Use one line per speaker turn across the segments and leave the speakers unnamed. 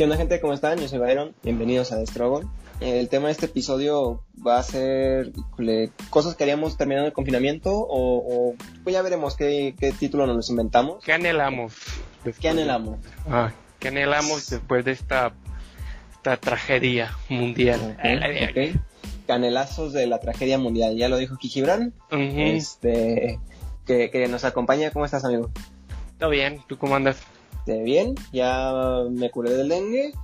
¿Qué onda gente? ¿Cómo están? Yo soy Byron, bienvenidos a Struggle. El tema de este episodio va a ser le, cosas que haríamos terminando el confinamiento o, o pues ya veremos qué, qué, título nos inventamos.
¿Qué anhelamos?
¿Qué anhelamos?
Ah, ¿Qué anhelamos después de esta, esta tragedia mundial?
Okay, okay. Canelazos de la tragedia mundial, ya lo dijo Kijibran. Uh -huh. Este, que, que nos acompaña. ¿Cómo estás, amigo?
Todo bien, ¿tú cómo andas?
Este, bien, ya me curé del dengue.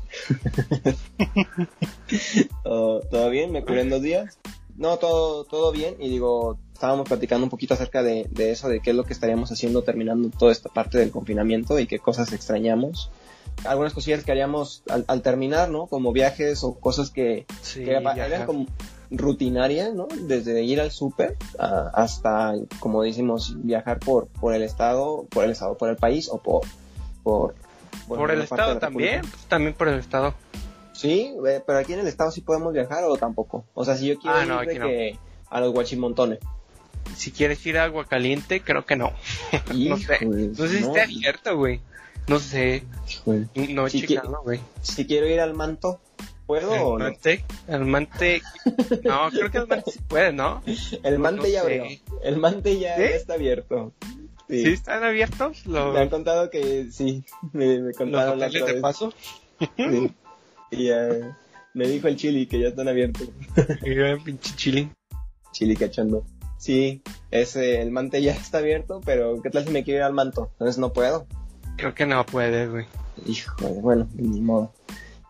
todo, todo, bien, me curé en dos días. No, todo, todo bien. Y digo, estábamos platicando un poquito acerca de, de, eso, de qué es lo que estaríamos haciendo terminando toda esta parte del confinamiento y qué cosas extrañamos. Algunas cosillas que haríamos al, al terminar, ¿no? Como viajes o cosas que,
sí,
que eran como rutinarias, ¿no? Desde ir al súper hasta, como decimos, viajar por, por el estado, por el estado, por el país o por, por,
por, por el estado también, pues, también por el estado.
Sí, pero aquí en el estado sí podemos viajar o tampoco. O sea, si yo quiero
ah,
ir
no.
a los guachimontones.
Si quieres ir a agua caliente, creo que no. no sé. No sé si está abierto, güey. No sé. No,
Si
chica,
qui-
no, güey.
Si quiero ir al manto, ¿puedo
El
o no?
mante, el mante, no, creo que el mante sí puede, ¿no?
El mante
no
ya abrió. El mante ya,
¿Sí?
ya está abierto. Sí.
¿Sí están abiertos los,
Me han contado que sí. Me, me contaron la otra vez.
paso?
Sí. Y eh, me dijo el chili que ya están abiertos.
Yo en pinche chile.
Chili cachando. Sí, ese, el mante ya está abierto, pero ¿qué tal si me quiero ir al manto? Entonces no puedo.
Creo que no puede, güey.
Híjole, bueno, ni modo.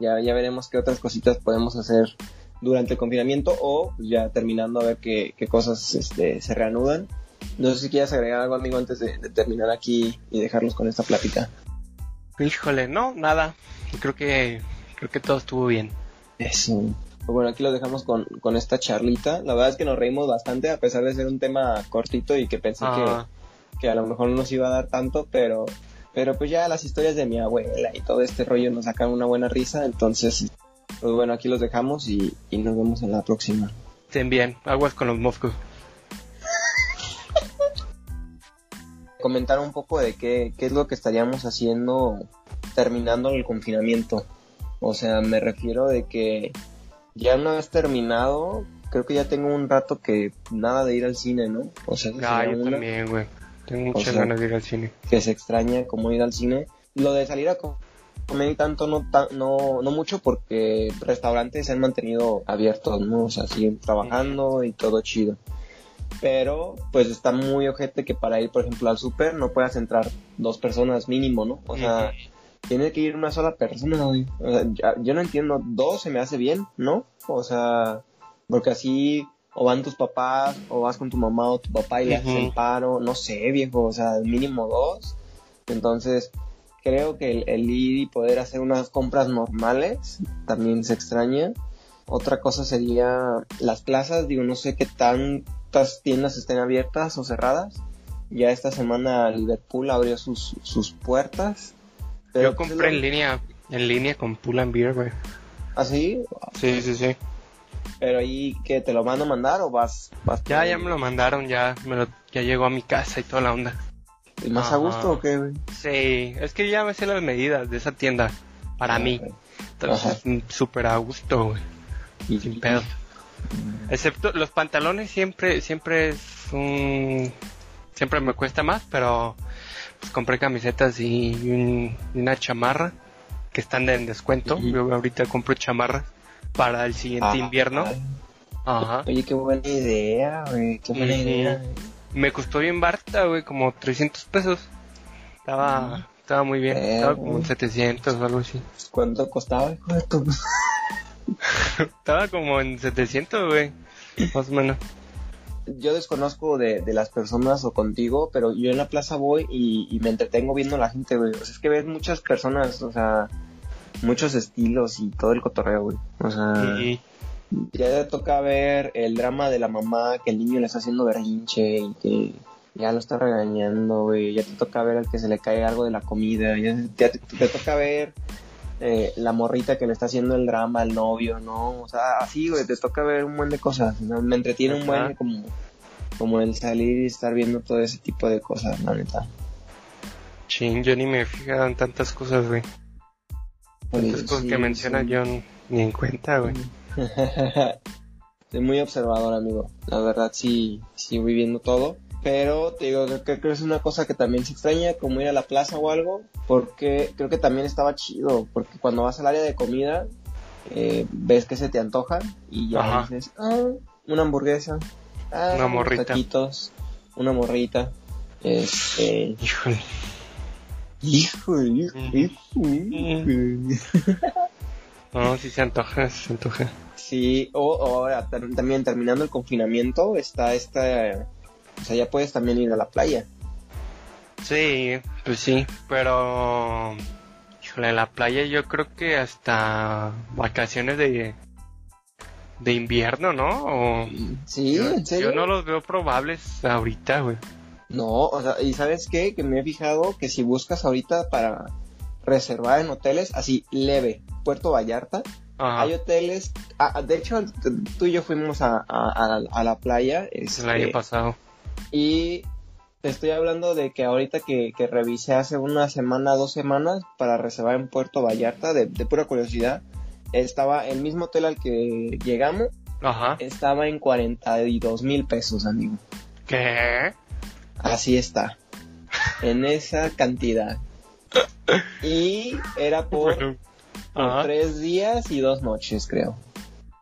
Ya, ya veremos qué otras cositas podemos hacer durante el confinamiento o pues, ya terminando a ver qué, qué cosas este, se reanudan. No sé si quieres agregar algo, amigo, antes de, de terminar aquí y dejarlos con esta plática.
Híjole, no, nada. Creo que, creo que todo estuvo bien.
Eso. Pues bueno, aquí lo dejamos con, con esta charlita. La verdad es que nos reímos bastante, a pesar de ser un tema cortito y que pensé
Ah,
que, que a lo mejor no nos iba a dar tanto, pero, pero pues ya las historias de mi abuela y todo este rollo nos sacan una buena risa. Entonces, pues bueno, aquí los dejamos y, y nos vemos en la próxima.
estén bien. Aguas con los moscos.
Comentar un poco de qué, qué es lo que estaríamos haciendo terminando el confinamiento. O sea, me refiero de que ya una vez terminado, creo que ya tengo un rato que nada de ir al cine, ¿no? O sea,
Ah,
sería
yo
una
también, güey. Tengo muchas
sea,
ganas de ir al cine.
que se extraña como ir al cine. Lo de salir a co- comer y tanto no, ta- no, no mucho porque restaurantes se han mantenido abiertos, ¿no? O sea, siguen trabajando y todo chido. Pero, pues está muy ojete que para ir, por ejemplo, al súper no puedas entrar dos personas mínimo, ¿no? O sea, tiene que ir una sola persona, güey. O sea, yo no entiendo, dos se me hace bien, ¿no? O sea, porque así o van tus papás o vas con tu mamá o tu papá y le haces el paro, no sé, viejo, o sea, mínimo dos. Entonces, creo que el, el ir y poder hacer unas compras normales también se extraña. Otra cosa sería las plazas, digo, no sé qué tantas tiendas estén abiertas o cerradas. Ya esta semana Liverpool abrió sus, sus puertas. Pero
Yo compré en línea, en línea con Pull and Beer, güey.
¿Así?
Sí, sí, sí.
Pero ahí que te lo van a mandar o vas, vas
Ya,
por-
ya me lo mandaron, ya me lo, ya llegó a mi casa y toda la onda.
¿Y más a gusto o qué, güey?
Sí, es que ya me sé las medidas de esa tienda para
Ah,
mí. Entonces, mm, súper a gusto, güey. Sin pedo. Excepto los pantalones siempre, siempre es un... Siempre me cuesta más, pero pues compré camisetas y un- una chamarra que están en descuento. Yo ahorita compro chamarras para el siguiente
Ah,
invierno.
ay.
Ajá.
Oye, qué buena idea, güey. Qué buena
Ujú.
idea.
Me costó bien barata, güey, como 300 pesos. Estaba, estaba muy bien. Estaba como en 700 o algo así.
¿Cuánto costaba, hijo de tu...
Estaba como en 700, güey. Más o menos.
Yo desconozco de, de las personas o contigo, pero yo en la plaza voy y, y me entretengo viendo a la gente, güey. O sea, es que ves muchas personas, o sea, muchos estilos y todo el cotorreo, güey. O sea, ya te toca ver el drama de la mamá, que el niño le está haciendo berrinche y que ya lo está regañando, güey. Ya te toca ver al que se le cae algo de la comida. Ya, te toca ver eh, la morrita que le está haciendo el drama al novio, ¿no? O sea, así, güey, te toca ver un buen de cosas. ¿no? Me entretiene un buen como, como el salir y estar viendo todo ese tipo de cosas, la neta.
Chin, yo ni me fijaba en tantas cosas, güey. Esas cosas que mencionas yo ni en cuenta, güey.
Soy muy observador, amigo. La verdad, sí, sí voy viendo todo. Pero te digo, creo que es una cosa que también se extraña, como ir a la plaza o algo, porque creo que también estaba chido, porque cuando vas al área de comida, eh, ves que se te antoja y ya dices, ah, una hamburguesa, ah,
una morrita.
taquitos, una morrita. Este...
Híjole.
Híjole, híjole,
No, sí se antoja, se antoja.
Sí, o, ahora también terminando el confinamiento está esta, o sea, ya puedes también ir a la playa.
Sí, pues sí, pero híjole, la playa yo creo que hasta vacaciones de de invierno, ¿no? O,
sí,
yo,
¿en serio?
Yo no los veo probables ahorita, güey.
No, o sea, y sabes qué, que me he fijado que si buscas ahorita para reservar en hoteles, así leve, Puerto Vallarta, hay hoteles, ah, de hecho tú y yo fuimos a, a, la playa.
Este, el año pasado.
Y te estoy hablando de que ahorita que, que, revisé hace una semana, dos semanas para reservar en Puerto Vallarta, de, pura curiosidad, estaba el mismo hotel al que llegamos,
Ajá.
estaba en 42 mil pesos, amigo.
¿Qué?
Así está. En esa cantidad. Y era por por tres días y dos noches, creo.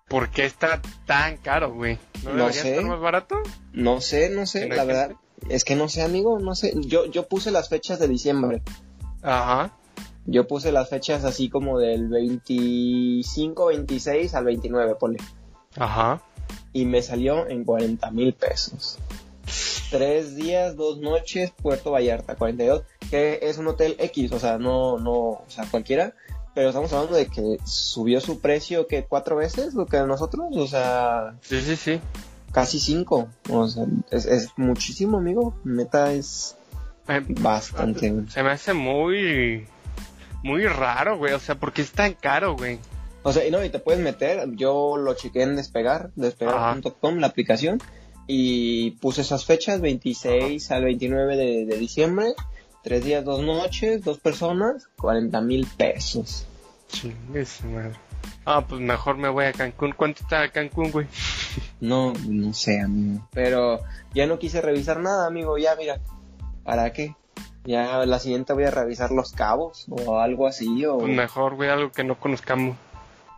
¿Por qué está tan caro, güey? ¿No, sé. Estar más barato?
No sé, no sé, la verdad. Es que no sé, amigo, no sé. Yo, yo puse las fechas de diciembre.
Ajá.
Yo puse las fechas así como del 25, 26 al 29, ponle.
Ajá.
Y me salió en 40 mil pesos. Tres días, dos noches, Puerto Vallarta, 42, que es un hotel X, o sea, no, no, o sea, cualquiera pero estamos hablando de que subió su precio que cuatro veces lo que nosotros, o sea,
sí, sí, sí,
casi cinco, o sea, es, muchísimo, amigo, meta es eh, bastante.
Se me hace muy, muy raro, güey, o sea, porque es tan caro, güey.
O sea, y no, y te puedes meter, yo lo chequé en Despegar, despegar.com, la aplicación, y puse esas fechas, 26 al 29 de, de diciembre, Tres días, dos noches, dos personas, 40 mil pesos.
Chingues, madre. Ah, pues mejor me voy a Cancún. ¿Cuánto está Cancún, güey?
No, no sé, amigo. Pero ya no quise revisar nada, amigo. Ya, mira. ¿Para qué? Ya la siguiente voy a revisar los cabos o algo así. O...
Pues mejor, güey, algo que no conozcamos.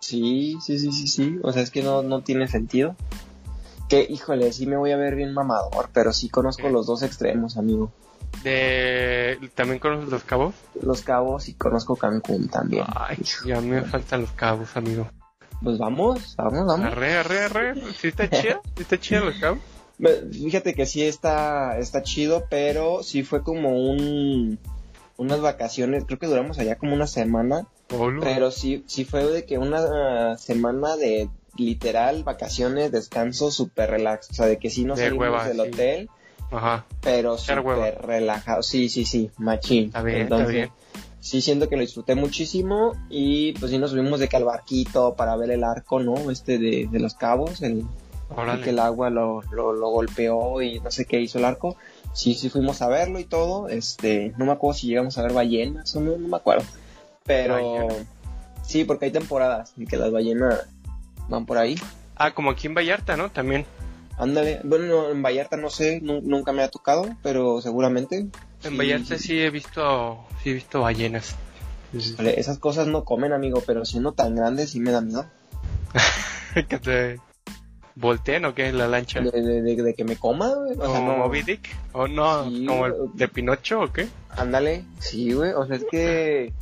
Sí, sí, sí, sí, sí. O sea, es que no, no tiene sentido. Que, híjole, sí me voy a ver bien mamador, pero sí conozco los dos extremos, amigo.
De... ¿También conoces los cabos?
Los cabos y conozco Cancún también.
Ay, ya me faltan los cabos, amigo.
Pues vamos, vamos, vamos.
Arre, arre, arre. ¿Sí está chido? ¿Sí está chido los cabos?
Fíjate que sí está, está chido, pero sí fue como un unas vacaciones, creo que duramos allá como una semana, pero sí, sí fue de que una semana de literal vacaciones, descanso, súper relax, o sea, de que sí nos salimos del hotel,
Ajá.
Pero súper relajado. Sí, sí, sí, machín.
Está bien, está bien.
Sí, siento que lo disfruté muchísimo y pues sí nos subimos de que al barquito para ver el arco, ¿no? Este de, los cabos, el, que el agua lo, lo, golpeó y no sé qué hizo el arco. Sí, sí fuimos a verlo y todo. Este, no me acuerdo si llegamos a ver ballenas o no, no me acuerdo. Pero sí, porque hay temporadas en que las ballenas van por ahí.
Ah, como aquí en Vallarta, ¿no? También.
Ándale, bueno, en Vallarta no sé, nunca me ha tocado, pero seguramente.
En Vallarta sí he visto, sí he visto ballenas.
esas cosas no comen, amigo, pero siendo tan grandes sí me da miedo.
que te volteen o qué la lancha.
De, que me coma, güey.
O, sea, no. Moby Dick? ¿O no? ¿Como el de Pinocho o qué?
Ándale, sí, güey. O sea, es que.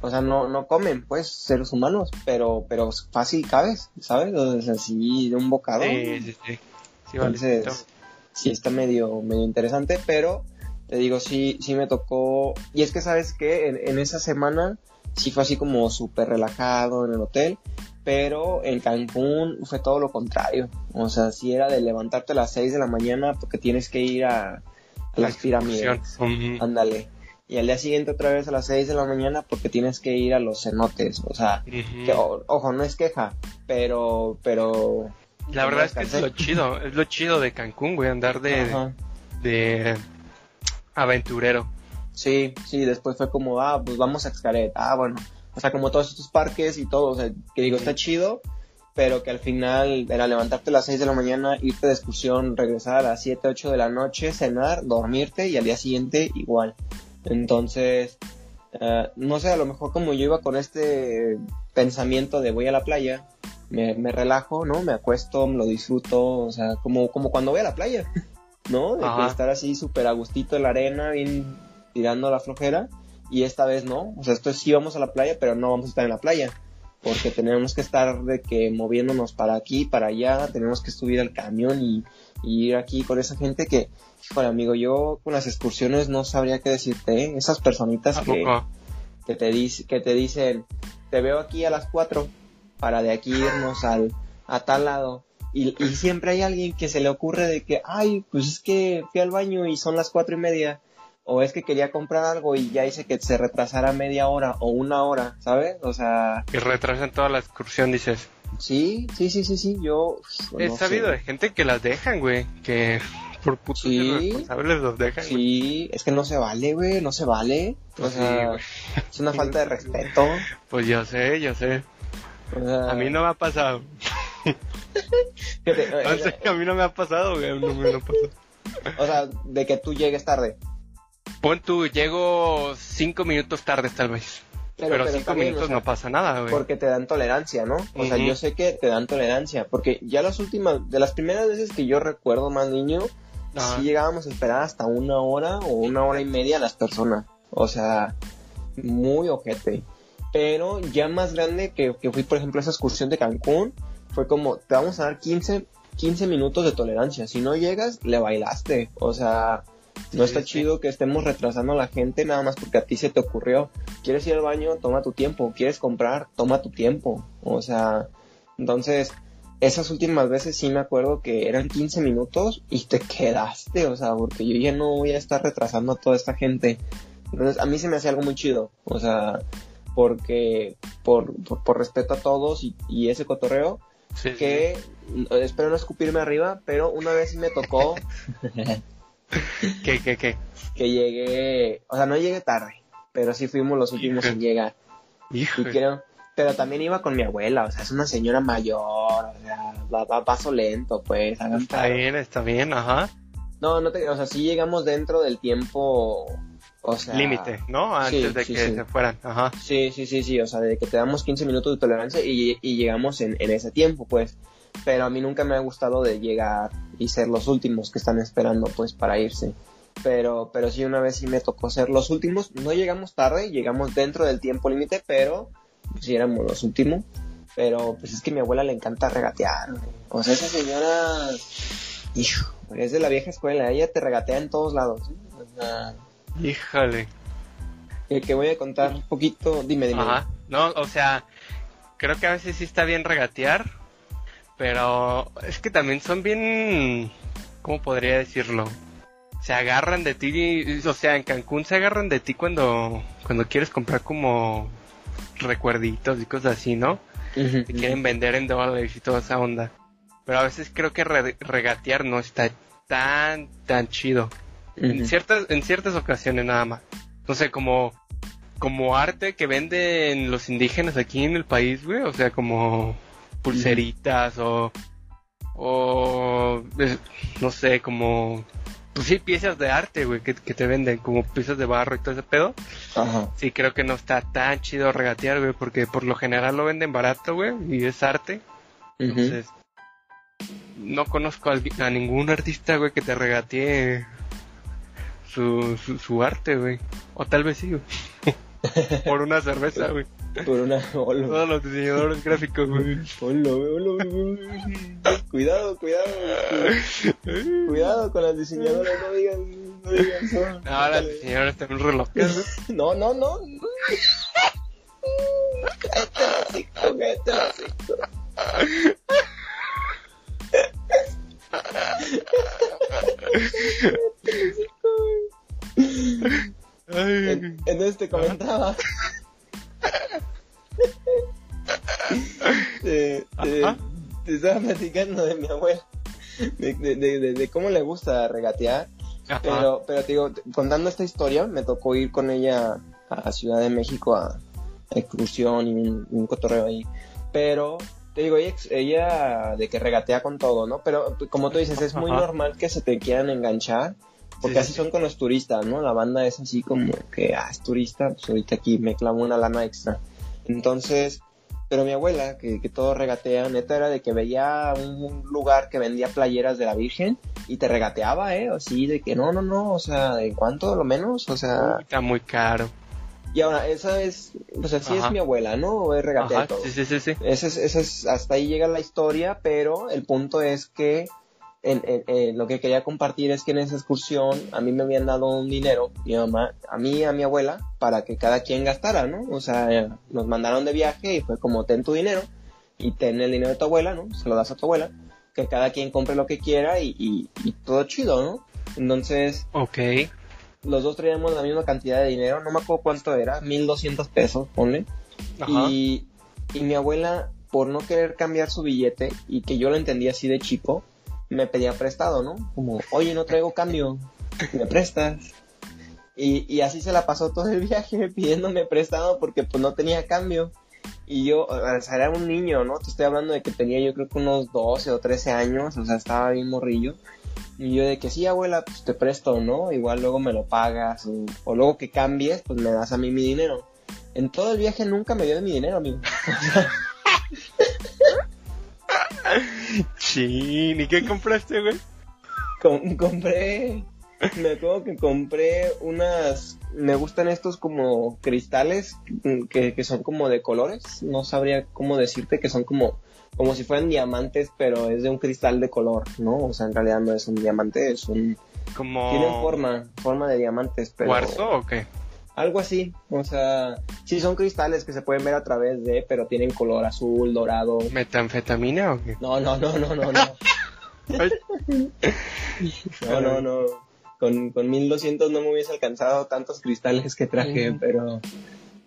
O sea, no, no comen, pues, seres humanos, pero, pero fácil cabes, ¿sabes? O sea, así de un bocado.
Sí, sí, sí.
Sí, Entonces, sí está medio, medio interesante, pero te digo, sí, sí me tocó. Y es que, ¿sabes que en, en, esa semana sí fue así como súper relajado en el hotel, pero en Cancún fue todo lo contrario. O sea, sí era de levantarte a las 6 de la mañana porque tienes que ir a, las pirámides. Ándale. Y al día siguiente otra vez a las 6 de la mañana porque tienes que ir a los cenotes. O sea, que, ojo, no es queja, pero, pero
la verdad es que es lo chido, es lo chido de Cancún, güey, andar de, de aventurero.
Sí, sí, después fue como, ah, pues vamos a Xcaret, ah, bueno, o sea, como todos estos parques y todo, o sea, que digo, está chido, pero que al final era levantarte a las 6 de la mañana, irte de excursión, regresar a las 7, 8 de la noche, cenar, dormirte y al día siguiente igual. Entonces, eh, no sé, a lo mejor como yo iba con este pensamiento de voy a la playa, me, relajo, ¿no? Me acuesto, me lo disfruto, o sea, como, como cuando voy a la playa, ¿no? De estar así súper a gustito en la arena, bien tirando la flojera, y esta vez no, o sea, esto sí vamos a la playa, pero no vamos a estar en la playa porque tenemos que estar de que moviéndonos para aquí, para allá, tenemos que subir al camión y, ir aquí con esa gente que, híjole amigo, yo con las excursiones no sabría qué decirte, ¿eh? esas personitas que, que, te dice, que te dicen, te veo aquí a las 4 para de aquí irnos al, a tal lado. Y, y siempre hay alguien que se le ocurre de que, ay, pues es que fui al baño y son las cuatro y media o es que quería comprar algo y ya hice que se retrasara media hora o una hora, ¿sabes? O sea...
Y retrasan toda la excursión, dices.
Sí, sí, sí, sí, sí, yo...
He sabido de gente que las dejan, güey, que por putos sí, responsables los dejan.
Sí, es que no se vale, güey, no se vale. o sea, es una falta de respeto.
Pues yo sé, yo sé. A mí no me ha pasado. a mí no me ha pasado, güey, no me ha pasado.
O sea, de que tú llegues tarde.
Pon tú, llego cinco minutos tarde tal vez. Pero, cinco minutos no pasa nada, güey.
Porque te dan tolerancia, ¿no? O sea, yo sé que te dan tolerancia. Porque ya las últimas, de las primeras veces que yo recuerdo más niño, sí llegábamos a esperar hasta una hora o una hora y media a las personas. O sea, muy ojete. Pero ya más grande que, que fui, por ejemplo, a esa excursión de Cancún, fue como, te vamos a dar 15, 15 minutos de tolerancia. Si no llegas, le bailaste. O sea, no está chido que estemos retrasando a la gente nada más porque a ti se te ocurrió. ¿Quieres ir al baño? Toma tu tiempo. ¿Quieres comprar? Toma tu tiempo. O sea, entonces, esas últimas veces sí me acuerdo que eran 15 minutos y te quedaste. O sea, porque yo ya no voy a estar retrasando a toda esta gente. Entonces, a mí se me hace algo muy chido. O sea, porque por, por, respeto a todos y, ese cotorreo, que espero no escupirme arriba, pero una vez me tocó
¿Qué, qué, qué?
Que llegué, o sea, no llegué tarde, pero sí fuimos los últimos en llegar. Y creo, pero también iba con mi abuela, o sea, es una señora mayor, o sea, va, paso lento, pues.
Está bien, está bien, ajá.
No, no te, o sea, sí llegamos dentro del tiempo, o sea...
Límite, ¿no? Antes de que se fueran, ajá.
Sí, sí, sí, sí, o sea, de que te damos 15 minutos de tolerancia y, y llegamos en, en ese tiempo, pues pero a mí nunca me ha gustado de llegar y ser los últimos que están esperando pues para irse. Pero, pero sí una vez sí me tocó ser los últimos, no llegamos tarde, llegamos dentro del tiempo límite, pero pues, sí éramos los últimos. Pero pues es que a mi abuela le encanta regatear. O sea, esa señora, hijo, es de la vieja escuela, ella te regatea en todos lados.
Híjole.
que voy a contar un poquito, dime, dime. Ajá.
No, o sea, creo que a veces sí está bien regatear, pero es que también son bien, ¿cómo podría decirlo? Se agarran de ti, o sea, en Cancún se agarran de ti cuando, cuando quieres comprar como recuerditos y cosas así, ¿no? Te quieren vender en dólares y toda esa onda. Pero a veces creo que regatear no está tan, tan chido. En, ciertas, en ciertas ocasiones nada más. No sé, como, como arte que venden los indígenas aquí en el país, güey. O sea, como pulseritas o, o no sé, como, pues sí, piezas de arte, güey, que, te venden como piezas de barro y todo ese pedo. Ajá. Sí, creo que no está tan chido regatear, güey, porque por lo general lo venden barato, güey, y es arte. Entonces, no conozco a, ningún artista, güey, que te regatee su, su, su arte, güey. O tal vez sí, güey. por una cerveza, güey.
Por una.
Todos los diseñadores gráficos, güey.
cuidado, cuidado. Cuidado con las diseñadoras, no digan. No digan son.
No, las diseñadoras también relojes.
No, no, no. Cállate cállate Te comentaba te, estaba platicando de mi abuela, de, cómo le gusta regatear. Pero, pero te digo, contando esta historia, me tocó ir con ella a Ciudad de México a, excursión y un, cotorreo ahí. Pero, te digo, ella, ella, de que regatea con todo, ¿no? Pero como tú dices, es muy normal que se te quieran enganchar. Porque así son con los turistas, ¿no? La banda es así como que, ah, es turista, pues ahorita aquí me clamo una lana extra. Entonces, pero mi abuela, que, que todo regatea, neta era de que veía un lugar que vendía playeras de la Virgen y te regateaba, ¿eh? Así de que no, no, no, o sea, ¿de cuánto lo menos? O sea...
Está muy caro.
Y ahora, esa es, pues así es mi abuela, ¿no? Es regatea todo.
Sí, sí, sí, sí.
Ese es, ese es, hasta ahí llega la historia, pero el punto es que lo que quería compartir es que en esa excursión a mí me habían dado un dinero, mi mamá, a mí y a mi abuela, para que cada quien gastara, ¿no? O sea, nos mandaron de viaje y fue como ten tu dinero y ten el dinero de tu abuela, ¿no? Se lo das a tu abuela, que cada quien compre lo que quiera y, todo chido, ¿no? Entonces,
ok.
Los dos traíamos la misma cantidad de dinero, no me acuerdo cuánto era, 1200 pesos, ponle. Y, y mi abuela, por no querer cambiar su billete y que yo lo entendía así de chico, me pedía prestado, ¿no? Como, oye, no traigo cambio, ¿me prestas? Y, y así se la pasó todo el viaje pidiéndome prestado porque pues no tenía cambio. Y yo, o sea, era un niño, ¿no? Te estoy hablando de que tenía yo creo que unos 12 o 13 años, o sea, estaba bien morrillo. Y yo de que sí, abuela, pues te presto, ¿no? Igual luego me lo pagas, o, luego que cambies, pues me das a mí mi dinero. En todo el viaje nunca me dio mi dinero, amigo.
Sí, ¿y qué compraste, güey?
compré, me acuerdo que compré unas, me gustan estos como cristales que, que, son como de colores, no sabría cómo decirte que son como, como si fueran diamantes, pero es de un cristal de color, ¿no? O sea, en realidad no es un diamante, es un...
Como...
Tienen forma, forma de diamantes, pero...
¿Cuarzo o qué?
Algo así, o sea, sí son cristales que se pueden ver a través de, pero tienen color azul, dorado.
¿Metanfetamina o qué?
No, no, no, no, no, no. no, no, no. Con, con 1200 no me hubiese alcanzado tantos cristales que traje, pero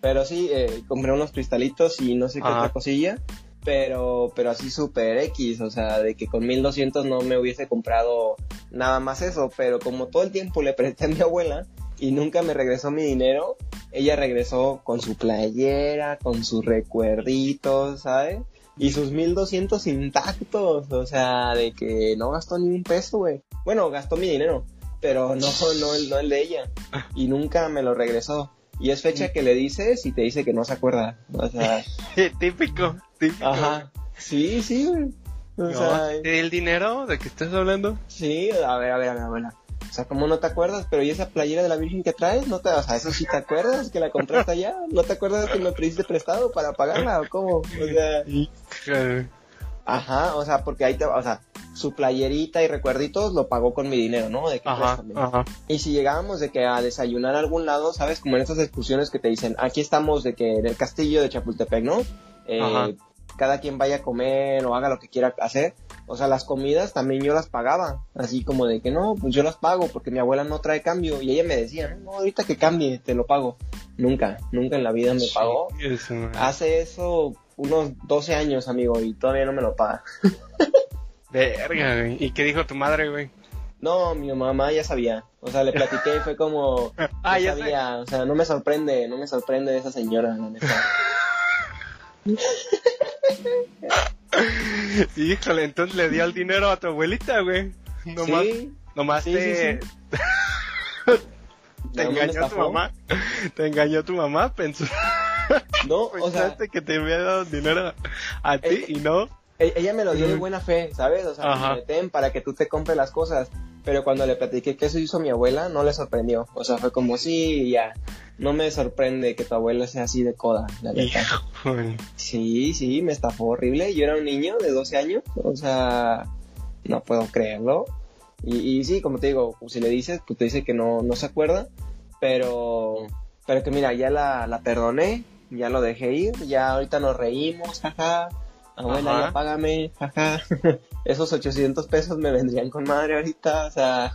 pero sí, eh, compré unos cristalitos y no sé qué otra cosilla, pero pero así super X, o sea, de que con 1200 no me hubiese comprado nada más eso, pero como todo el tiempo le presté a mi abuela, y nunca me regresó mi dinero, ella regresó con su playera, con sus recuerditos, ¿sabes? Y sus 1200 intactos, o sea, de que no gastó ni un peso, güey. Bueno, gastó mi dinero, pero no, no, no el de ella. Y nunca me lo regresó. Y es fecha que le dices y te dice que no se acuerda. O sea.
típico, típico.
Ajá. Sí, sí, güey. O sea,
¿El dinero de que estás hablando?
Sí, a ver, a ver, a ver, a ver. O sea, ¿cómo no te acuerdas? Pero ¿y esa playera de la Virgen que traes? ¿No te, o sea, eso sí te acuerdas que la compraste allá? ¿No te acuerdas que me pediste prestado para pagarla o cómo? O sea... Ajá, o sea, porque ahí te, o sea, su playerita y recuerditos lo pagó con mi dinero, ¿no? De que ajá, ajá. Y si llegábamos de que a desayunar a algún lado, ¿sabes? Como en esas excursiones que te dicen, aquí estamos de que en el castillo de Chapultepec, ¿no? Eh, cada quien vaya a comer o haga lo que quiera hacer. O sea, las comidas también yo las pagaba, así como de que no, pues yo las pago porque mi abuela no trae cambio y ella me decía, no, ahorita que cambie, te lo pago. Nunca, nunca en la vida me pagó. Hace eso unos 12 años, amigo, y todavía no me lo paga.
Verga, güey. ¿Y qué dijo tu madre, güey?
No, mi mamá ya sabía. O sea, le platiqué y fue como. ah, ya sabía. O sea, no me sorprende, no me sorprende esa señora, la neta.
Híjole, entonces le dio el dinero a tu abuelita, güey. Nomás,
sí,
nomás te... te engañó tu mamá. Te engañó tu mamá, pensó.
No, o sea,
que te había dado dinero a ti y no.
E-, ella me lo dio de buena fe, ¿sabes? O sea, me ten para que tú te compres las cosas. Pero cuando le platiqué que eso hizo mi abuela, no le sorprendió. O sea, fue como, sí, ya. No me sorprende que tu abuela sea así de coda, la verdad. Sí, sí, me estafó horrible. Yo era un niño de 12 años. O sea, no puedo creerlo. Y, y sí, como te digo, si le dices, pues te dice que no, no se acuerda. Pero, pero que mira, ya la, la perdoné, ya lo dejé ir, ya ahorita nos reímos, jaja abuela, ya págame, jaja. Esos 800 pesos me vendrían con madre ahorita, o sea,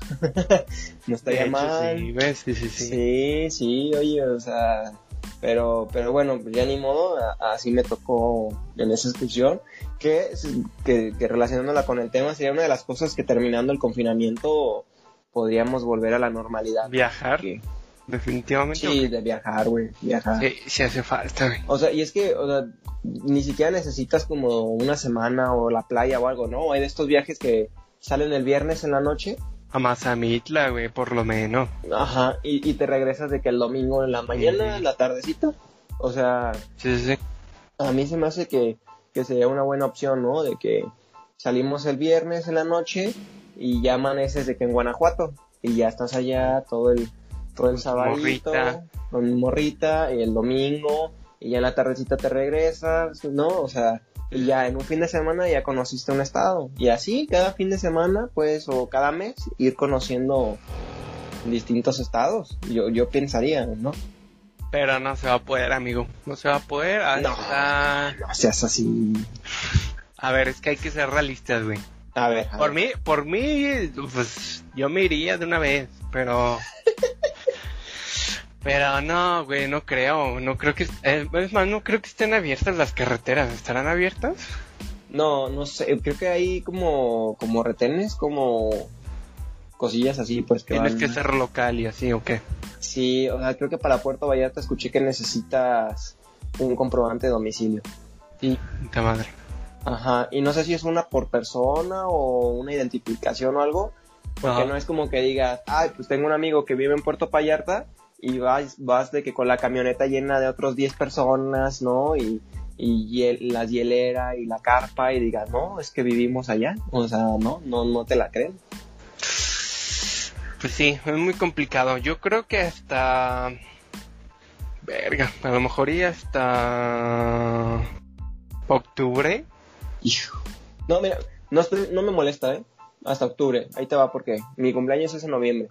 no estaría mal.
Sí, ¿ves? Sí, sí,
sí. Sí, sí, oye, o sea, pero, pero bueno, ya ni modo, así me tocó en esa excursión, que, que, que relacionándola con el tema sería una de las cosas que terminando el confinamiento podríamos volver a la normalidad.
Viajar. Definitivamente.
Sí, de viajar, güey, viajar.
Sí, sí hace falta, güey.
O sea, y es que, o sea, ni siquiera necesitas como una semana o la playa o algo, ¿no? Hay de estos viajes que salen el viernes en la noche.
A Mazamitla, güey, por lo menos.
Ajá, y, y te regresas de que el domingo en la mañana, en la tardecita. O sea,
Sí, sí, sí.
a mí se me hace que, que sería una buena opción, ¿no? De que salimos el viernes en la noche y ya amaneces de que en Guanajuato y ya estás allá todo el todo el
morrita.
con morrita y el domingo y ya en la tardecita te regresas, ¿no? O sea, y ya en un fin de semana ya conociste un estado y así cada fin de semana, pues o cada mes ir conociendo distintos estados. Yo yo pensaría, ¿no?
Pero no se va a poder, amigo. No se va a poder. hasta-
No seas así.
A ver, es que hay que ser realistas, güey.
A ver, a
Por
ver.
mí, por mí, pues yo me iría de una vez, pero... pero no, güey, no creo, no creo que... eh, es más, no creo que estén abiertas las carreteras, ¿estarán abiertas?
No, no sé, creo que hay como, como retenes, como cosillas así, pues que
Tienes
van-
que ser local y así, ¿o qué?
Sí, o sea, creo que para Puerto Vallarta escuché que necesitas un comprobante de domicilio.
Y, puta madre.
Ajá, y no sé si es una por persona o una identificación o algo, porque
Ajá.
no es como que digas, ay, pues tengo un amigo que vive en Puerto Vallarta y vas, vas de que con la camioneta llena de otros 10 personas, ¿no? Y, y la hielera y la carpa y digas, no, es que vivimos allá. O sea, no, no, no te la creen.
Pues sí, es muy complicado. Yo creo que hasta... Verga, a lo mejor y hasta... Octubre.
Hijo. No, mira, no, estoy, no me molesta, ¿eh? Hasta octubre. Ahí te va porque mi cumpleaños es en noviembre.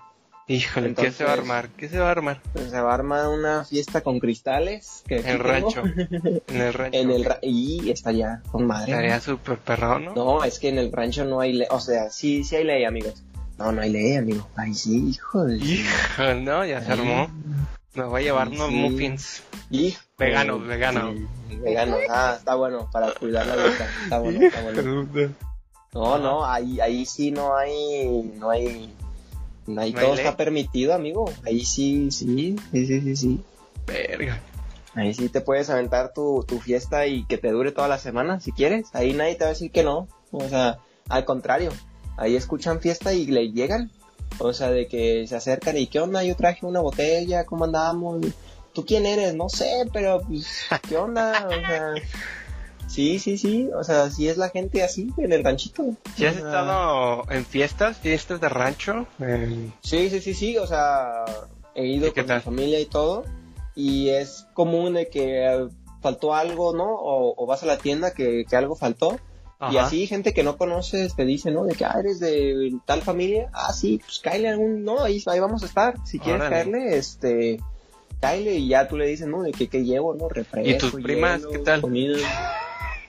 Híjole, ¿qué se va a
Entonces-
armar? ¿Qué se va a armar?
Pues se va a armar una fiesta con cristales. Que
En el rancho. En el rancho.
En el ra- y estaría con madre.
Estaría súper perrón, ¿no?
No, es que en el rancho no hay ley. O sea, sí, sí hay ley, amigos. No, no hay ley, amigo. Ay, sí, hijo de...
Hijo, no, ya se armó. Me voy a llevar unos
Sí.
muffins.
Hijo
Veganos, veganos.
sí, veganos. Ah, está bueno, para cuidar la dieta. Está bueno, está bueno. No, no, ahí, ahí sí no hay... No hay... Ahí
¿No hay
todo está permitido, amigo. Ahí sí, sí, sí, sí, sí, sí.
Verga.
Ahí sí te puedes aventar tu, tu fiesta y que te dure toda la semana, si quieres. Ahí nadie te va a decir que no. O sea, al contrario. Ahí escuchan fiesta y le llegan. O sea, de que se acercan y ¿qué onda? Yo traje una botella, ¿cómo andamos? ¿Tú quién eres? No sé, pero pues, ¿qué onda? O sea, sí, sí, sí. O sea, sí es la gente así en el ranchito.
¿Ya has estado en fiestas? ¿Fiestas de rancho?
Sí, sí, sí, sí, o sea, he ido
¿Y qué
con
tal?
mi familia y todo, y es común de que faltó algo, ¿no? O, o vas a la tienda que, que algo faltó, y así gente que no conoces te dice, ¿no? De que, ah, eres de tal familia, ah, sí, pues cáele algún, no, ahí, ahí vamos a estar, si quieres
Órale.
caerle, este, cáele y ya tú le dices, ¿no? De que, que llevo, ¿no? Refresco,
¿Y tus primas,
hielo,
qué tal?
comida.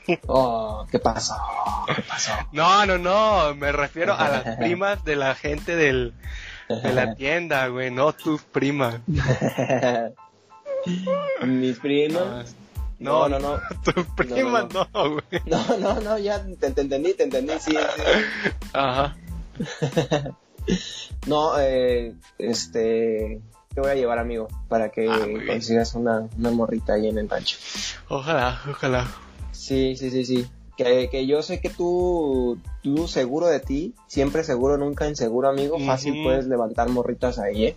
Oh, ¿qué pasó? ¿Qué pasó?
No, no, no, me refiero a las primas de la gente del, de la tienda, güey, no tus primas.
Mis primas.
No,
no, no.
Tus primas no, güey.
No, no, no, ya te, te entendí, te entendí, sí, sí.
Ajá.
No, eh, este, te voy a llevar, amigo, para que
Ah,
consigas una, una morrita ahí en el rancho.
Ojalá, ojalá.
Sí, sí, sí, sí. Que, que yo sé que tú, tú seguro de ti, siempre seguro, nunca inseguro, amigo, fácil puedes levantar morritas ahí, ¿eh?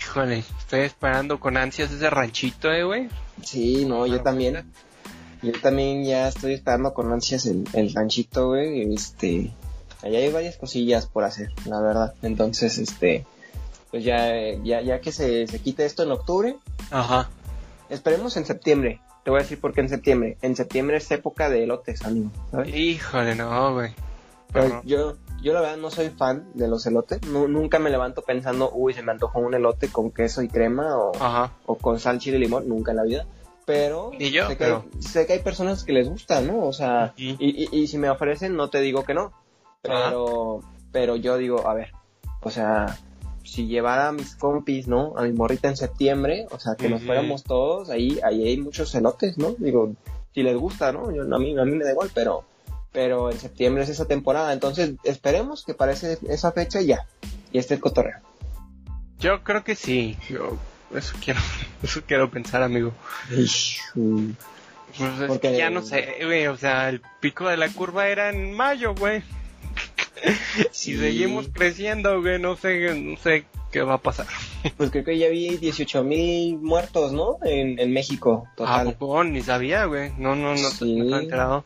Híjole, estoy esperando con ansias ese ranchito, eh, güey.
Sí, no, yo también. Yo también ya estoy esperando con ansias el, el ranchito, güey. Este, allá hay varias cosillas por hacer, la verdad. Entonces, este, pues ya, ya, ya que se, se quite esto en octubre,
Ajá.
esperemos en septiembre. Te voy a decir por qué en septiembre. En septiembre es época de elotes, amigo. ¿sabes?
Híjole, no, güey.
Pero yo, yo la verdad no soy fan de los elotes. Nu- nunca me levanto pensando, uy, se me antojó un elote con queso y crema o, o con sal, chile y limón. Nunca en la vida. Pero,
Ni yo,
sé, que
pero-
hay, sé que hay personas que les gusta, ¿no? O sea, y, y, y si me ofrecen, no te digo que no. Pero, pero yo digo, a ver, o sea, si llevara a mis compis, ¿no? A mi morrita en septiembre, o sea, que nos fuéramos todos, ahí, ahí hay muchos elotes, ¿no? Digo, si les gusta, ¿no? Yo, a, mí, a mí me da igual, pero, pero en septiembre es esa temporada, entonces esperemos que para ese- esa fecha ya, y esté el cotorreo.
Yo creo que sí. Yo, eso quiero, eso quiero pensar, amigo. Pues es
Porque-
que ya no sé, güey, o sea, el pico de la curva era en mayo, güey. Si
Sí.
seguimos creciendo, güey, no sé, no sé qué va a pasar.
Pues creo que ya vi 18 mil muertos, ¿no? En, en México,
¿A
total.
poco? Ni sabía, güey. No, no, no,
Sí.
no estaba enterado.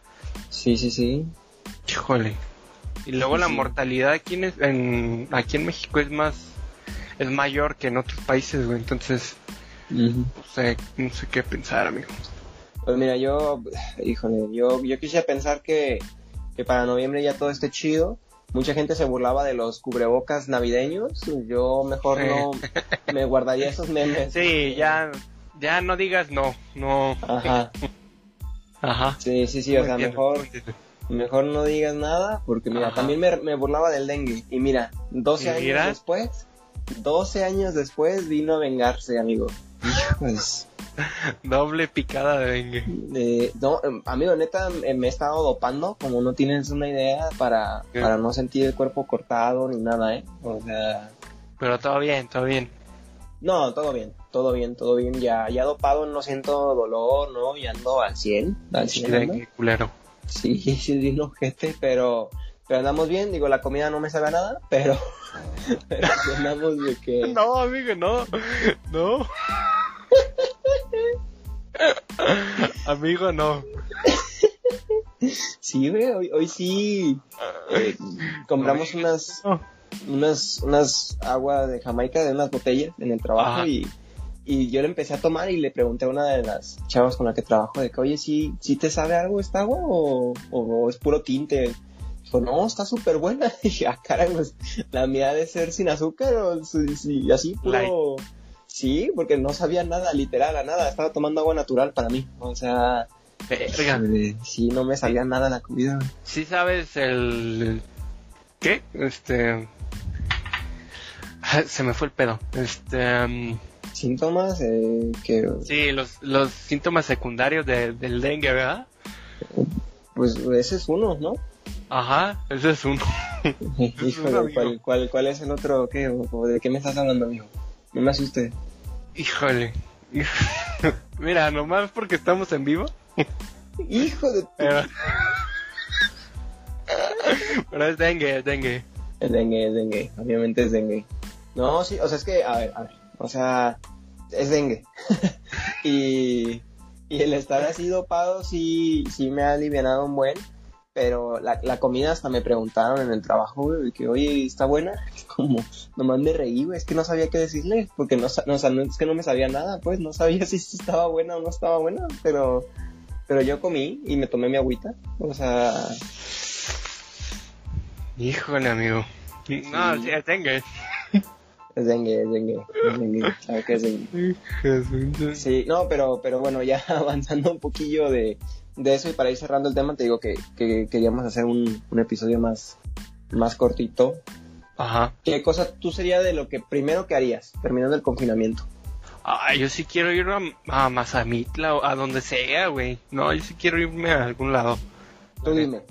Sí, sí, sí.
Híjole. Y luego la mortalidad aquí en, en aquí en México es más es mayor que en otros países, güey. Entonces, no sé, no sé qué pensar, amigo.
Pues mira, yo, híjole, yo, yo quisiera pensar que, que para noviembre ya todo esté chido. Mucha gente se burlaba de los cubrebocas navideños. Yo mejor
Sí.
no me guardaría esos memes.
Sí, ya ya no digas no, no.
Ajá.
Ajá.
Sí, sí, sí, o
No
sea, mejor, mejor no digas nada, porque mira,
Ajá.
también me, me burlaba del dengue. Y mira, 12
¿Y
años
mira?
después, 12 años después vino a vengarse, amigo. Pues,
Doble picada de dengue.
eh, no, em, amigo, neta, eh, me he estado dopando, como no tienes una idea, para,
¿Qué?
para no sentir el cuerpo cortado ni nada, ¿eh? O sea,
Pero todo bien, todo bien.
no, todo bien, todo bien, todo bien. Ya, ya dopado no siento dolor, ¿no? Y ando al 100, al 100 ando.
Dengue, culero.
Sí, sí, bien ojete, pero, pero andamos bien. Digo, la comida no me sabe a nada, pero, pero sí andamos de que.
No, amigo, no. No. Amigo, no.
Sí, güey, hoy, hoy sí eh, compramos
No,
unas,
no.
unas, unas agua de Jamaica de unas botellas en el trabajo
Ajá.
y, y yo le empecé a tomar y le pregunté a una de las chavas con la que trabajo de que, oye, ¿sí, sí te sabe algo esta agua o, o es puro tinte? Dijo, no, está súper buena. Y dije, ah, caray, pues la mía de ser sin azúcar o sí, sí, así puro... Sí, porque no sabía nada, literal, a nada. Estaba tomando agua natural para mí. O sea,
Verga.
eh, sí, no me sabía nada la comida.
Sí sabes el... ¿Qué? Este... Se me fue el pedo. Este... mm,
Síntomas eh, que,
Sí, los, los síntomas secundarios de- del dengue, ¿verdad?
pues ese es uno, ¿no?
Ajá, ese es uno.
Híjole. ¿cuál, cuál, cuál es el otro? ¿Qué? ¿O- o ¿De qué me estás hablando, amigo? No me asuste.
Híjole. Mira, nomás porque estamos en vivo.
Hijo de...
Pero, pero es dengue, es dengue.
Es dengue, es dengue. Obviamente es dengue. No, sí, o sea, es que, a ver, a ver. O sea, es dengue. y, y el estar así dopado sí, sí me ha alivianado un buen. Pero la, la comida hasta me preguntaron en el trabajo, güey, que oye, ¿está buena? Como, nomás me reí, güey, es que no sabía qué decirle, porque no, sa- no, o sea, no es que no me sabía nada, pues, no sabía si estaba buena o no estaba buena, pero, pero yo comí y me tomé mi agüita, o sea,
Híjole, amigo. No, sí, es dengue.
es dengue, es dengue, es dengue, sabe que es dengue. Sí, no, pero, pero bueno, ya avanzando un poquillo de, de eso y para ir cerrando el tema, te digo que, que queríamos hacer un, un episodio más, más cortito.
Ajá.
¿Qué cosa tú sería de lo que primero que harías terminando el confinamiento?
Ay, yo sí quiero ir a, a Mazamitla o a donde sea, güey. No, yo sí quiero irme a algún lado.
Tú dime,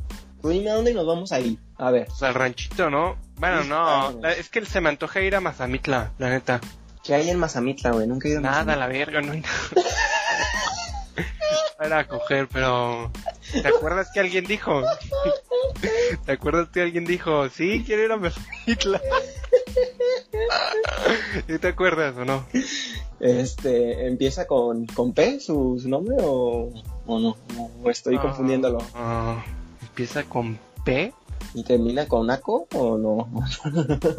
tú dime a dónde nos vamos a ir. A ver,
sea, al ranchito, ¿no? Bueno, no, la- es que se me antoja ir a Mazamitla, la neta.
¿qué hay en Mazamitla, güey? Nunca he ido a
Nada, la verga, no hay nada. Para coger, pero... ¿Te acuerdas que alguien dijo? ¿Te acuerdas que alguien dijo? Sí, quiero ir a Mazamitla. ¿Y te acuerdas o no?
Este, ¿empieza con, con P su, su nombre o, o no? ¿O estoy confundiéndolo?
Ah, ¿Empieza con P?
¿Y termina con Aco o no?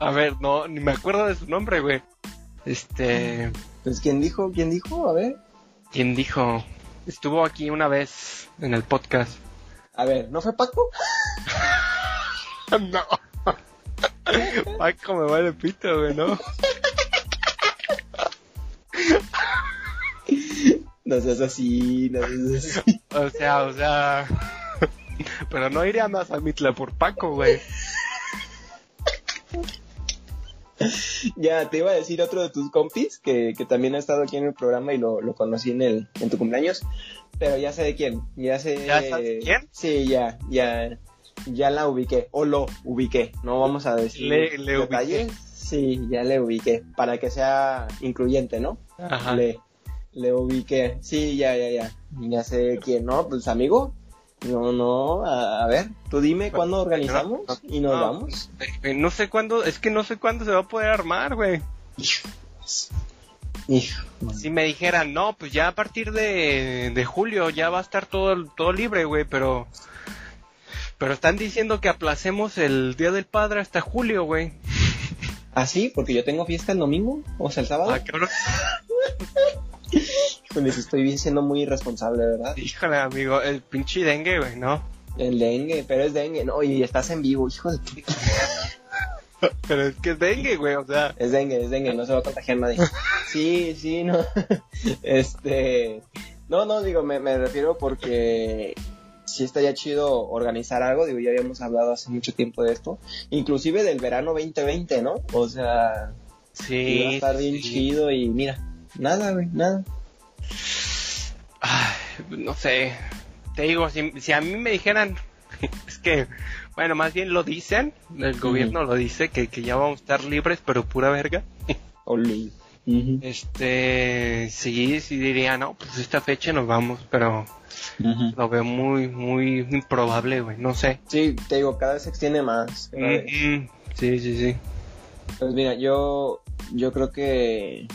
A ver, no, ni me acuerdo de su nombre, güey. Este...
Pues, ¿quién dijo? ¿Quién dijo? A ver.
¿Quién dijo? Estuvo aquí una vez en el podcast.
A ver, ¿no fue Paco?
No. Paco me vale pito, güey, ¿no?
No seas así, no seas así.
O sea, o sea... Pero no iré a Mazamitla por Paco, güey.
Ya, te iba a decir otro de tus compis que, que también ha estado aquí en el programa y lo, lo conocí en el en tu cumpleaños, pero ya sé de quién, ya sé...
¿Ya sabes quién?
Sí, ya, ya, ya la ubiqué, o lo ubiqué, no vamos a decir
Le- le
detalles. Sí, ya le ubiqué. Para que sea incluyente, ¿no?
Ajá.
Le, le ubiqué. Sí, ya, ya, ya. Ya sé quién, ¿no? Pues amigo. No, no, a, a ver, tú dime cuándo organizamos y nos
No,
vamos.
eh, No sé cuándo, es que no sé cuándo se va a poder armar, güey.
Hijo.
Si me dijeran, no, pues ya a partir de, de julio ya va a estar todo, todo libre, güey, pero... Pero están diciendo que aplacemos el Día del Padre hasta julio, güey.
¿Ah, sí? Porque yo tengo fiesta el domingo, o sea, el sábado.
Ah, cabrón.
Híjole, sí estoy siendo muy irresponsable, ¿verdad?
Híjole, amigo, el pinche dengue, güey, ¿no?
El dengue, pero es dengue, no, y estás en vivo, hijo de puta.
Pero es que es dengue, güey, o sea...
Es dengue, es dengue, no se va a contagiar nadie. Sí, sí, no. Este. No, no, digo, me, me refiero porque sí estaría chido organizar algo. Digo, ya habíamos hablado hace mucho tiempo de esto. Inclusive del verano 2020, ¿no? O sea,
Sí.
iba a estar bien
sí.
chido y mira, nada, güey, nada.
Ay, no sé. Te digo, si, si a mí me dijeran, es que, bueno, más bien lo dicen, el gobierno lo dice, que, que ya vamos a estar libres, pero pura verga.
Oli. Ujú,
Este, sí, sí diría, no, pues esta fecha nos vamos, pero lo veo muy, muy improbable, güey, no sé.
Sí, te digo, cada vez se extiende más.
Sí, sí, sí.
Pues mira, yo, yo creo que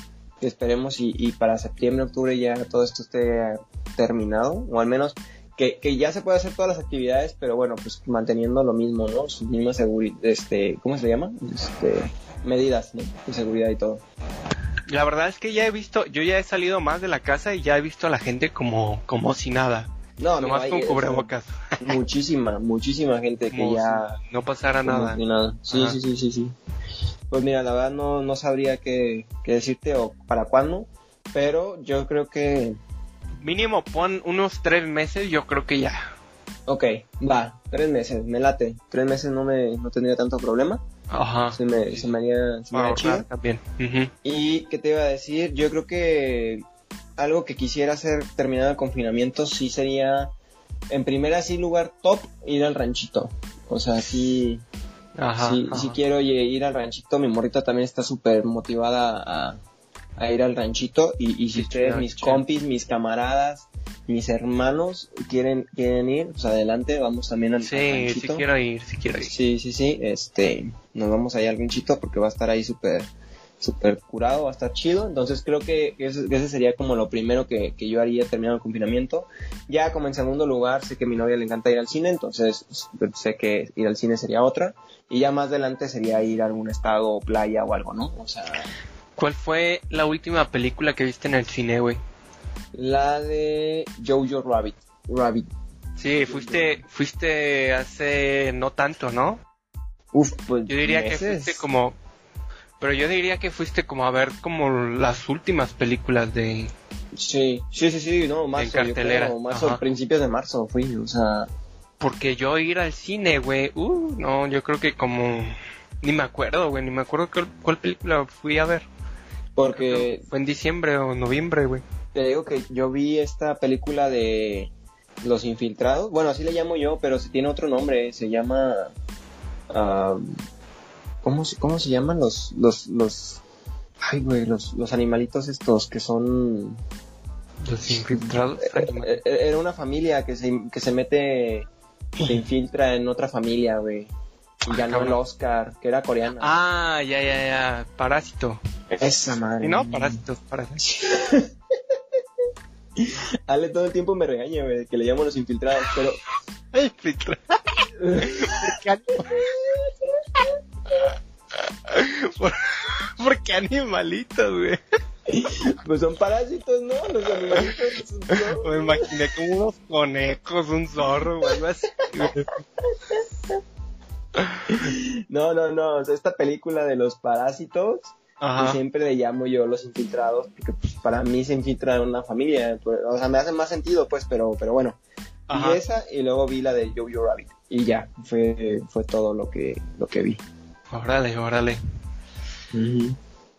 esperemos y, y para septiembre, octubre ya todo esto esté terminado, o al menos que, que ya se pueda hacer todas las actividades, pero bueno, pues manteniendo lo mismo, ¿no? Sus mismas seguridad, este, ¿cómo se llama? Este, medidas, ¿no? De seguridad y todo.
La verdad es que ya he visto, yo ya he salido más de la casa y ya he visto a la gente como, como si nada.
No,
Nomás
hay-
con cubrebocas.
Muchísima, muchísima gente que
Como
ya
si no pasara nada.
nada. Sí,
Ajá.
sí, sí, sí, sí. Pues mira, la verdad no, no sabría qué, qué decirte o para cuándo, pero yo creo que
Mínimo pon unos tres meses, yo creo que ya.
Ok, va, tres meses, me late. Tres meses no me no tendría tanto problema.
Ajá.
Se me, se me haría, se me haría chido.
también.
Y qué te iba a decir, yo creo que algo que quisiera hacer terminado el confinamiento sí sería, en primera sí lugar top, ir al ranchito. O sea, sí,
Ajá.
sí,
ajá.
sí quiero ir al ranchito. Mi morrita también está súper motivada a, a ir al ranchito. Y, y si ustedes, mis compis, mis camaradas, mis hermanos quieren, quieren ir, pues adelante, vamos también al,
Sí, sí
ranchito.
quiero ir, sí quiero ir.
Sí, sí, sí, este, nos vamos allá al ranchito porque va a estar ahí súper, súper curado, va a estar chido, entonces creo que ese, ese sería como lo primero que, que yo haría terminado el confinamiento. Ya como en segundo lugar, sé que a mi novia le encanta ir al cine, entonces sé que ir al cine sería otra, y ya más adelante sería ir a algún estado o playa o algo, ¿no? O sea,
¿Cuál fue la última película que viste en el cine, güey?
la de Jojo Rabbit, Rabbit.
Sí, fuiste, fuiste hace no tanto, ¿no?
Uf, pues
Yo diría que fuiste como, pero yo diría que fuiste como a ver como las últimas películas de,
Sí, sí, sí, sí, no, marzo, yo
cartelera,
creo, marzo,
ajá.
principios de marzo fui, o sea,
porque yo ir al cine, güey, uh, no, yo creo que como, ni me acuerdo, güey, ni me acuerdo cuál, cuál película fui a ver.
porque
Fue en diciembre o noviembre, güey.
Te digo que yo vi esta película de Los Infiltrados. Bueno, así le llamo yo, pero se tiene otro nombre. Se llama. ah, ¿cómo, se, ¿Cómo se llaman los. los, los Ay, güey, los, los animalitos estos que son.
Los infiltrados.
eh, eh, Era una familia que se, que se mete. Se infiltra en otra familia, güey. Y
Ah,
ganó el. Oscar, que era coreana.
Ah, ya, ya, ya. Parásito.
Esa madre.
¿Y no? Parásitos, parásitos.
Ale todo el tiempo me regaña, güey, que le llamo los infiltrados, pero.
Infiltra- ¿Por qué ani- ¿Por, por qué animalitos, güey?
Pues son parásitos, ¿no? Los animalitos. no.
Me imaginé como unos conejos, un zorro o algo así.
No, no, no. o sea, esta película de los parásitos, que
Ajá.
siempre le llamo yo los infiltrados, porque pues, para mí se infiltra en una familia. pues, o sea, me hace más sentido, pues, pero, pero bueno.
Ajá.
Y esa, y luego vi la de Jojo Rabbit. Y ya, fue, fue todo lo que, lo que vi.
Órale, órale.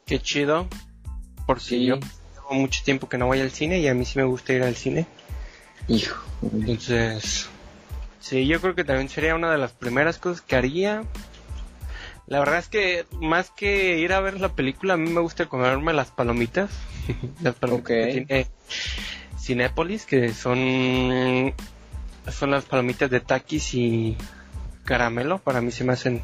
Qué chido. Por si
Sí.
yo llevo mucho tiempo que no voy al cine y a mí sí me gusta ir al cine.
Hijo.
Entonces, sí, yo creo que también sería una de las primeras cosas que haría. La verdad es que más que ir a ver la película, a mí me gusta comerme las palomitas. las palomitas
Ok.
que tiene Cinépolis, que son, son las palomitas de taquis y caramelo. Para mí se me hacen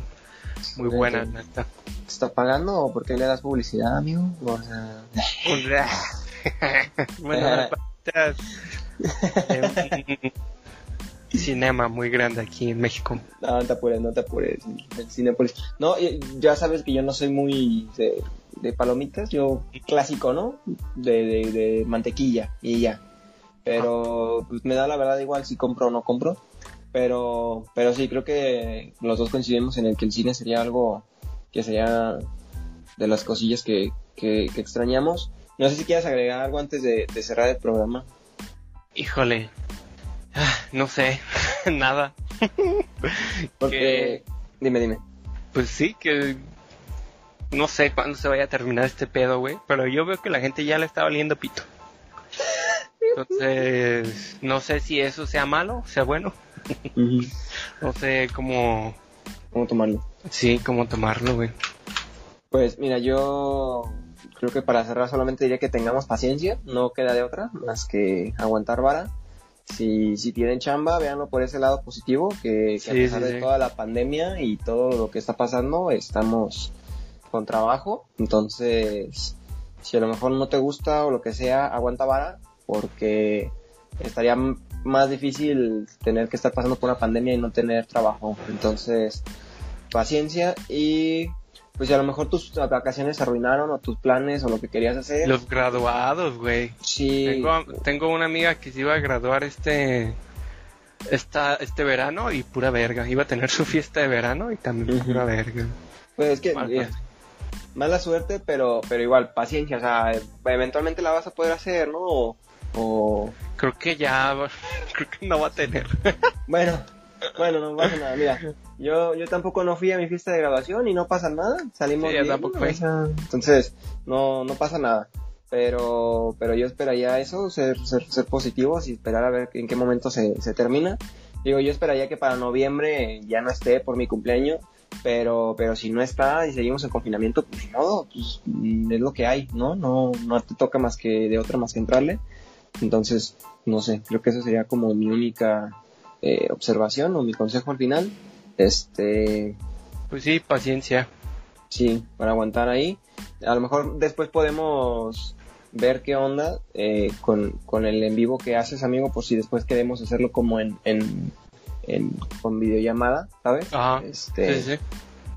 muy
Ok.
buenas. neta.
¿Te está pagando o por qué le das publicidad, amigo? O sea,
bueno, cinema muy grande aquí en México.
no, no te apures, no te apures. El Cinépolis. No, ya sabes que yo no soy muy de, de palomitas, yo clásico, ¿no? De, de, de mantequilla y ya. Pero pues, me da la verdad igual si compro o no compro. Pero, pero sí, creo que los dos coincidimos en el que el cine sería algo que sería de las cosillas que, que, que extrañamos. No sé si quieres agregar algo antes de, de cerrar el programa.
Híjole. Ah, No sé, nada.
Porque, dime, dime.
Pues sí, que no sé cuándo se vaya a terminar este pedo, güey. Pero yo veo que la gente ya le está valiendo pito. Entonces, no sé si eso sea malo, sea bueno. No sé cómo,
¿Cómo tomarlo?
sí, cómo tomarlo, güey.
Pues mira, yo creo que para cerrar solamente diría que tengamos paciencia, no queda de otra más que aguantar vara. Si, si tienen chamba, véanlo por ese lado positivo, que, que
Sí,
a pesar
sí,
de
sí.
toda la pandemia y todo lo que está pasando, estamos con trabajo. Entonces, si a lo mejor no te gusta o lo que sea, aguanta vara, porque estaría más difícil tener que estar pasando por una pandemia y no tener trabajo. Entonces, paciencia y pues si a lo mejor tus vacaciones se arruinaron o tus planes o lo que querías hacer.
Los graduados, güey.
Sí,
Tengo, tengo una amiga que se iba a graduar este esta, este verano y pura verga. Iba a tener su fiesta de verano y también
Ujú.
pura verga.
pues es que
Mal,
mira, mala suerte, pero pero igual paciencia, o sea, eventualmente la vas a poder hacer, ¿no? O, o-
Creo que ya, creo que no va a tener.
bueno, bueno, no pasa nada, mira. Yo yo tampoco no fui a mi fiesta de graduación y no pasa nada, salimos
Sí,
bien,
tampoco
entonces no no pasa nada. Pero pero yo esperaría eso, ser ser, ser positivos y esperar a ver en qué momento se, se termina. Digo, yo esperaría que para noviembre ya no esté por mi cumpleaños, pero pero si no está y seguimos en confinamiento, pues modo, pues mm, es lo que hay, ¿no? No no te toca más que de otra más que entrarle. Entonces, no sé, creo que esa sería como mi única eh, observación o mi consejo al final. Este,
Pues sí, paciencia.
sí, para aguantar ahí. A lo mejor después podemos ver qué onda eh, con, con el en vivo que haces, amigo, por si después queremos hacerlo como en, en, en- con videollamada, ¿sabes?
Ajá.
Este,
Sí, sí.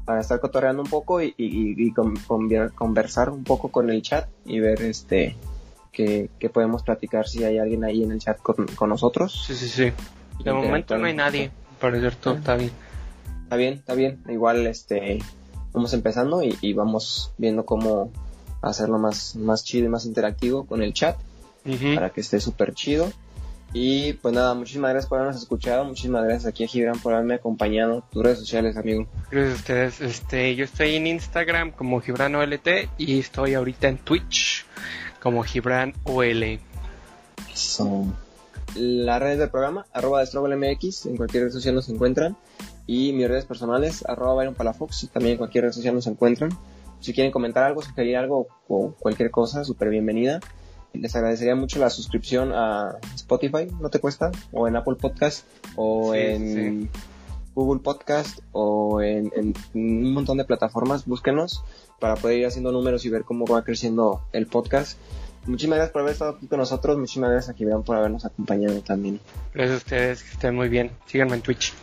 para estar cotorreando un poco y, y- y con- conversar un poco con el chat y ver este que, que podemos platicar si hay alguien ahí en el chat con, con nosotros.
Sí, sí, sí. De momento no hay nadie. Para cierto, está bien.
Está bien, está bien. Igual este vamos empezando y, y vamos viendo cómo hacerlo más, más chido y más interactivo con el chat para que esté súper chido. Y pues nada, muchísimas gracias por habernos escuchado, muchísimas gracias aquí a Gibran por haberme acompañado. Tus redes sociales, amigo.
Gracias a ustedes. Este, yo estoy en Instagram como Gibrano LT y estoy ahorita en Twitch como Gibran OL.
Son las redes del programa, arroba MX, en cualquier red social nos encuentran. Y mis redes personales, arroba Byron Palafox, también en cualquier red social nos encuentran. Si quieren comentar algo, sugerir algo o cualquier cosa, súper bienvenida. Les agradecería mucho la suscripción a Spotify, no te cuesta, o en Apple Podcast, o
Sí,
en Google Podcast, o en, en un montón de plataformas. Búsquenos para poder ir haciendo números y ver cómo va creciendo el podcast. Muchísimas gracias por haber estado aquí con nosotros. Muchísimas gracias a Gibran por habernos acompañado también.
Gracias a ustedes, que estén muy bien. Síganme en Twitch.